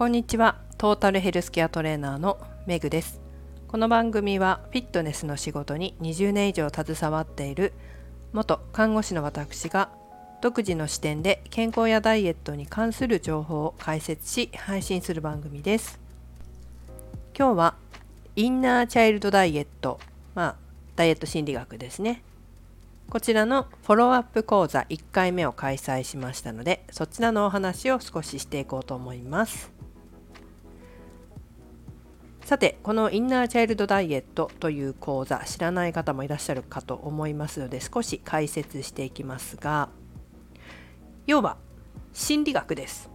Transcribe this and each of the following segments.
こんにちは。トータルヘルスケアトレーナーのメグです。この番組はフィットネスの仕事に20年以上携わっている元看護師の私が独自の視点で健康やダイエットに関する情報を解説し配信する番組です。今日はインナーチャイルドダイエットまあダイエット心理学ですね。こちらのフォローアップ講座1回目を開催しましたのでそちらのお話を少ししていこうと思います。さてこのインナーチャイルドダイエットという講座知らない方もいらっしゃるかと思いますので少し解説していきますが要は心理学です。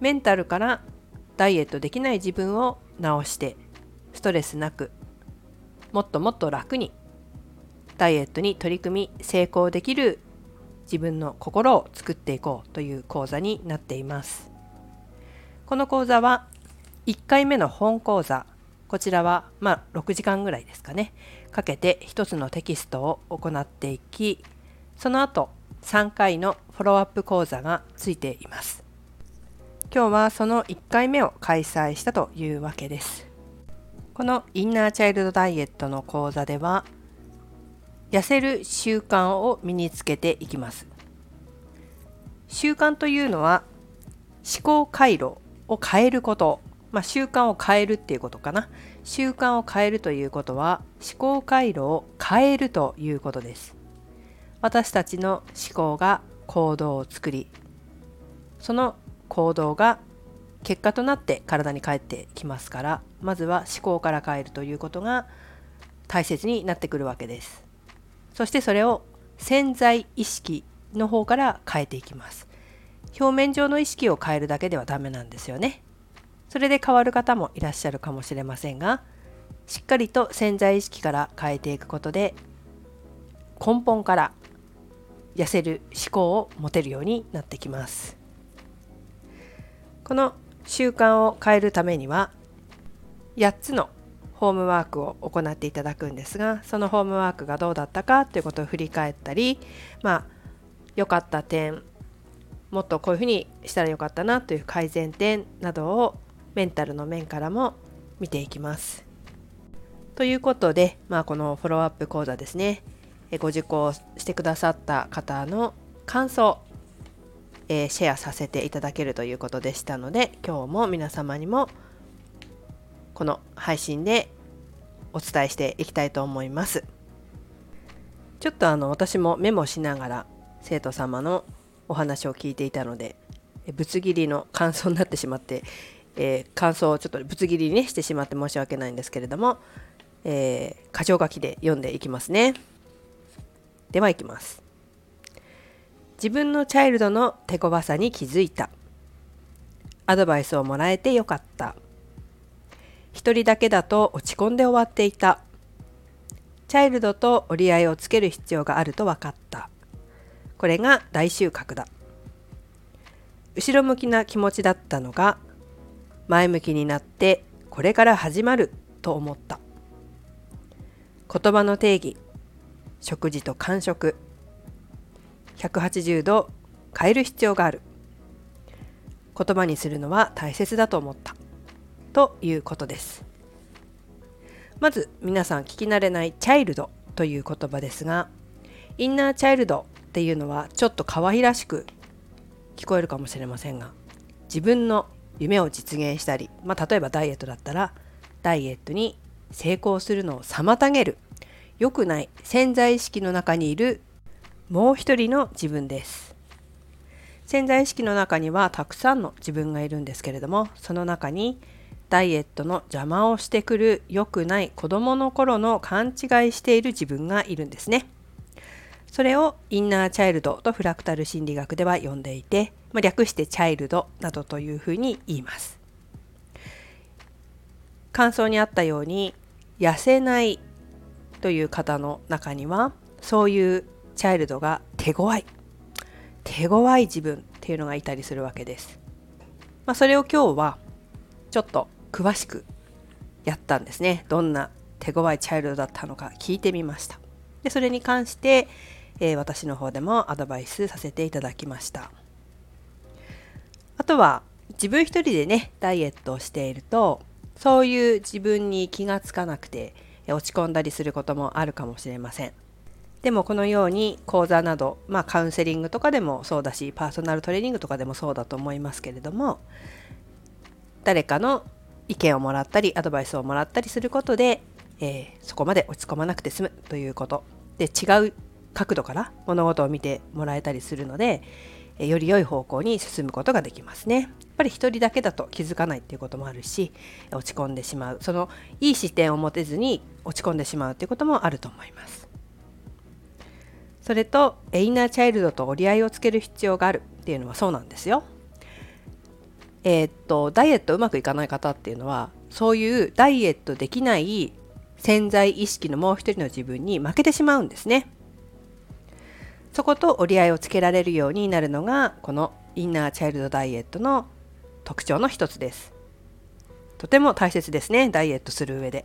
メンタルからダイエットできない自分を直してストレスなくもっともっと楽にダイエットに取り組み成功できる自分の心を作っていこうという講座になっています。この講座は1回目の本講座こちらはまあ6時間ぐらいですかね。かけて1つのテキストを行っていきその後3回のフォローアップ講座がついています。今日はその1回目を開催したというわけです。このインナーチャイルドダイエットの講座では痩せる習慣を身につけていきます。習慣というのは思考回路を変えること、まあ、習慣を変えるっていうことかな。習慣を変えるということは思考回路を変えるということです。私たちの思考が行動を作りその行動が結果となって体に返ってきますからまずは思考から変えるということが大切になってくるわけです。そしてそれを潜在意識の方から変えていきます。表面上の意識を変えるだけではダメなんですよね。それで変わる方もいらっしゃるかもしれませんがしっかりと潜在意識から変えていくことで根本から痩せる思考を持てるようになってきます。この習慣を変えるためには8つのホームワークを行っていただくんですがそのホームワークがどうだったかということを振り返ったりまあ良かった点もっとこういうふうにしたらよかったなという改善点などをメンタルの面からも見ていきます。ということで、まあ、このフォローアップ講座ですねご受講してくださった方の感想、えー、シェアさせていただけるということでしたので今日も皆様にもこの配信でお伝えしていきたいと思います。ちょっとあの私もメモしながら生徒様のお話を聞いていたのでぶつ切りの感想になってしまって、えー、感想をちょっとぶつ切りに、してしまって申し訳ないんですけれども、えー、箇条書きで読んでいきますね。ではいきます。自分のチャイルドの手強さに気づいた。アドバイスをもらえてよかった。一人だけだと落ち込んで終わっていた。チャイルドと折り合いをつける必要があると分かった。これが大収穫だ。後ろ向きな気持ちだったのが前向きになってこれから始まると思った。言葉の定義食事と間食。180度変える必要がある。言葉にするのは大切だと思った。ということです。まず皆さん聞き慣れないチャイルドという言葉ですがインナーチャイルドっていうのはちょっと可愛らしく聞こえるかもしれませんが自分の夢を実現したり、まあ、例えばダイエットだったらダイエットに成功するのを妨げる良くない潜在意識の中にいるもう一人の自分です。潜在意識の中にはたくさんの自分がいるんですけれどもその中にダイエットの邪魔をしてくる良くない子供の頃の勘違いしている自分がいるんですね。それをインナーチャイルドとフラクタル心理学では呼んでいて、まあ、略してチャイルドなどというふうに言います感想にあったように痩せないという方の中にはそういうチャイルドが手強い手強い自分っていうのがいたりするわけです。まあ、それを今日はちょっと詳しくやったんですね。どんな手強いチャイルドだったのか聞いてみました。でそれに関して、えー、私の方でもアドバイスさせていただきました。あとは自分一人でねダイエットをしているとそういう自分に気がつかなくて落ち込んだりすることもあるかもしれません。でもこのように講座など、まあ、カウンセリングとかでもそうだしパーソナルトレーニングとかでもそうだと思いますけれども誰かの意見をもらったりアドバイスをもらったりすることで、えー、そこまで落ち込まなくて済むということで違う角度から物事を見てもらえたりするので、より良い方向に進むことができますね。やっぱり一人だけだと気づかないっていうこともあるし落ち込んでしまうそのいい視点を持てずに落ち込んでしまうっていうこともあると思います。それとエインナーチャイルドと折り合いをつける必要があるっていうのはそうなんですよ。えー、っとダイエットうまくいかない方っていうのはそういうダイエットできない潜在意識のもう一人の自分に負けてしまうんですね。そこと折り合いをつけられるようになるのがこのインナーチャイルドダイエットの特徴の一つです。とても大切ですねダイエットする上で。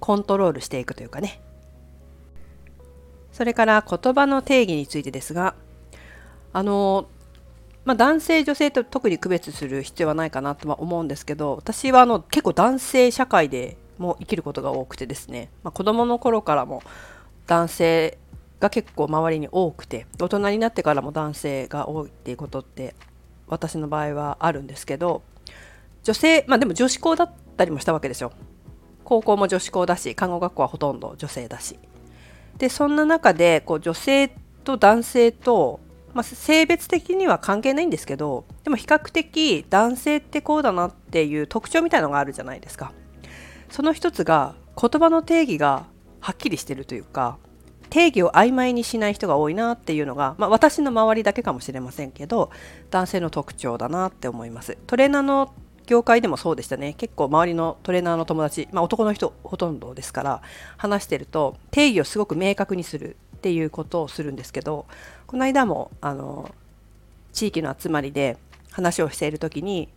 コントロールしていくというかねそれから言葉の定義についてですがあのまあ、男性女性と特に区別する必要はないかなとは思うんですけど私はあの結構男性社会でも生きることが多くてですね、まあ、子供の頃からも男性が結構周りに多くて大人になってからも男性が多いっていうことって私の場合はあるんですけど女性まあでも女子校だったりもしたわけですよ高校も女子校だし看護学校はほとんど女性だしでそんな中でこう女性と男性と、まあ、性別的には関係ないんですけどでも比較的男性ってこうだなっていう特徴みたいのがあるじゃないですか。その一つが言葉の定義がはっきりしてるというか定義を曖昧にしない人が多いなっていうのが、まあ、私の周りだけかもしれませんけど男性の特徴だなって思います。トレーナーの業界でもそうでしたね結構周りのトレーナーの友達、まあ、男の人ほとんどですから話してると定義をすごく明確にするっていうことをするんですけどこの間もあの地域の集まりで話をしている時に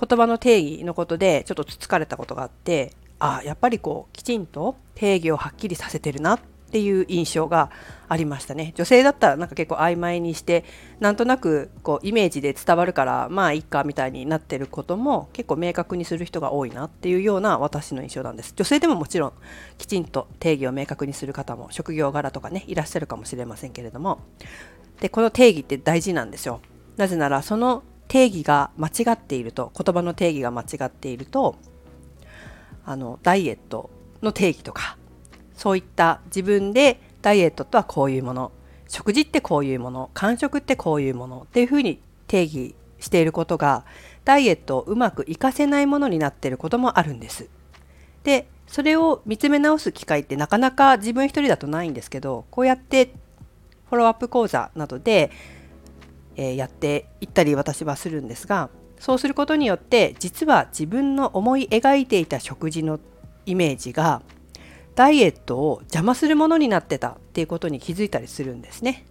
言葉の定義のことでちょっとつつかれたことがあってああやっぱりこうきちんと定義をはっきりさせてるなっっていう印象がありましたね。女性だったらなんか結構曖昧にしてなんとなくこうイメージで伝わるからまあいいかみたいになってることも結構明確にする人が多いなっていうような私の印象なんです。女性でももちろんきちんと定義を明確にする方も職業柄とかねいらっしゃるかもしれませんけれども。でこの定義って大事なんですよ。なぜならその定義が間違っていると言葉の定義が間違っているとあのダイエットの定義とかそういった自分でダイエットとはこういうもの。食事ってこういうもの。間食ってこういうもの。っていうふうに定義していることがダイエットをうまく活かせないものになっていることもあるんです。でそれを見つめ直す機会ってなかなか自分一人だとないんですけどこうやってフォローアップ講座などで、えー、やっていったり私はするんですがそうすることによって実は自分の思い描いていた食事のイメージがダイエットを邪魔するものになってたっていうことに気づいたりするんですね。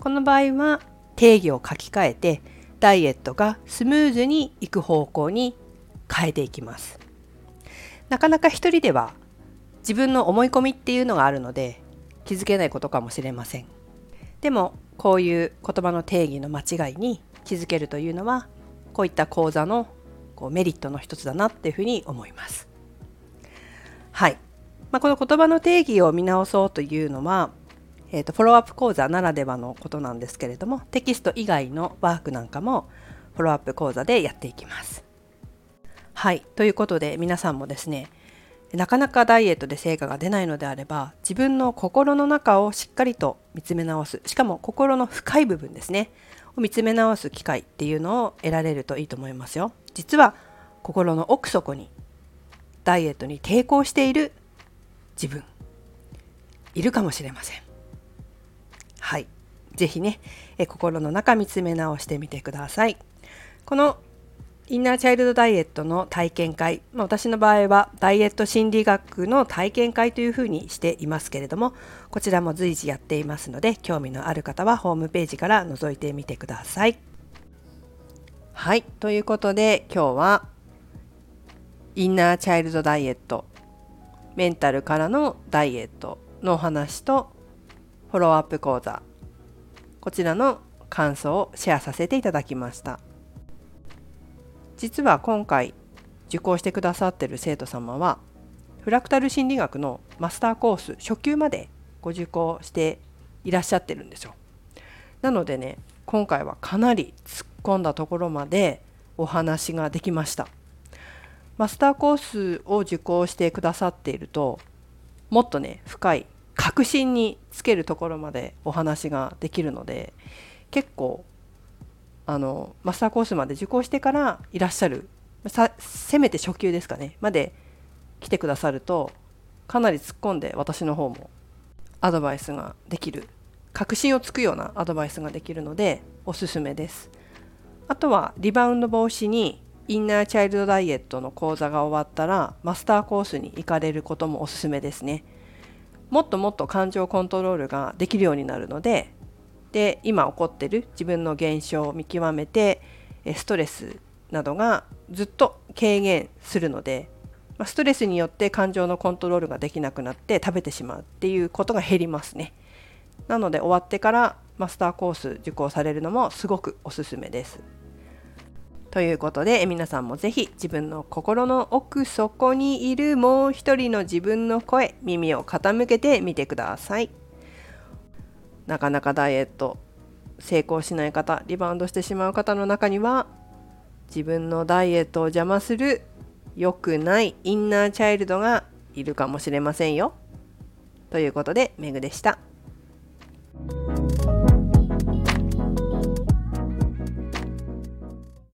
この場合は定義を書き換えてダイエットがスムーズにいく方向に変えていきます。なかなか一人では自分の思い込みっていうのがあるので気づけないことかもしれません。でもこういう言葉の定義の間違いに気づけるというのはこういった講座のこうメリットの一つだなっていうふうに思います。はい。まあ、この言葉の定義を見直そうというのは、えーと、フォローアップ講座ならではのことなんですけれどもテキスト以外のワークなんかもフォローアップ講座でやっていきます。はいということで皆さんもですねなかなかダイエットで成果が出ないのであれば自分の心の中をしっかりと見つめ直すしかも心の深い部分ですねを見つめ直す機会っていうのを得られるといいと思いますよ実は心の奥底にダイエットに抵抗している自分。いるかもしれません。はい。是非ねえ心の中見つめ直してみてください。このインナーチャイルドダイエットの体験会、まあ、私の場合はダイエット心理学の体験会というふうにしていますけれどもこちらも随時やっていますので興味のある方はホームページから覗いてみてください。はい。ということで今日はインナーチャイルドダイエットメンタルからのダイエットのお話とフォローアップ講座こちらの感想をシェアさせていただきました実は今回受講してくださってる生徒様はフラクタル心理学のマスターコース初級までご受講していらっしゃってるんですよ。なのでね今回はかなり突っ込んだところまでお話ができました。マスターコースを受講してくださっているともっとね深い確信につけるところまでお話ができるので結構あのマスターコースまで受講してからいらっしゃるせめて初級ですかねまで来てくださるとかなり突っ込んで私の方もアドバイスができる確信をつくようなアドバイスができるのでおすすめです。あとはリバウンド防止にインナーチャイルドダイエットの講座が終わったらマスターコースに行かれることもおすすめですね。もっともっと感情コントロールができるようになるのでで今起こってる自分の現象を見極めてストレスなどがずっと軽減するのでストレスによって感情のコントロールができなくなって食べてしまうっていうことが減りますね。なので終わってからマスターコース受講されるのもすごくおすすめです。ということで皆さんもぜひ自分の心の奥底にいるもう一人の自分の声耳を傾けてみてくださいなかなかダイエット成功しない方リバウンドしてしまう方の中には自分のダイエットを邪魔する良くないインナーチャイルドがいるかもしれませんよ。ということで、メグでした。